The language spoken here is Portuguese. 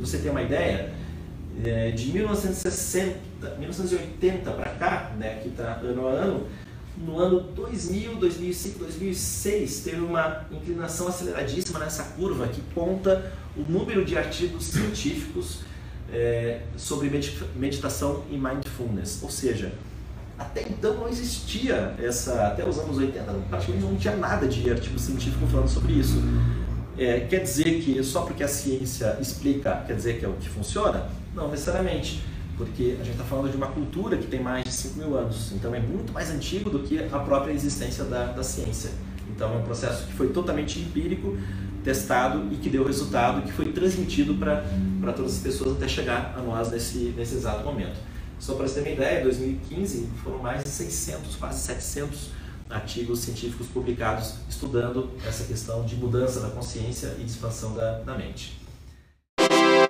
você ter uma ideia, é, de 1960, 1980 para cá, né, que está ano a ano, no ano 2000, 2005, 2006, teve uma inclinação aceleradíssima nessa curva que conta o número de artigos científicos é, sobre meditação e mindfulness. Ou seja, até então não existia essa, até os anos 80, praticamente não tinha nada de artigo científico falando sobre isso. É, quer dizer que só porque a ciência explica, quer dizer que é o que funciona? Não necessariamente, porque a gente está falando de uma cultura que tem mais de 5 mil anos, então é muito mais antigo do que a própria existência da, da ciência. Então é um processo que foi totalmente empírico, testado e que deu resultado, que foi transmitido para todas as pessoas até chegar a nós nesse, nesse exato momento. Só para você ter uma ideia, em 2015 foram mais de 600, quase 700 artigos científicos publicados estudando essa questão de mudança da consciência e expansão da, da mente.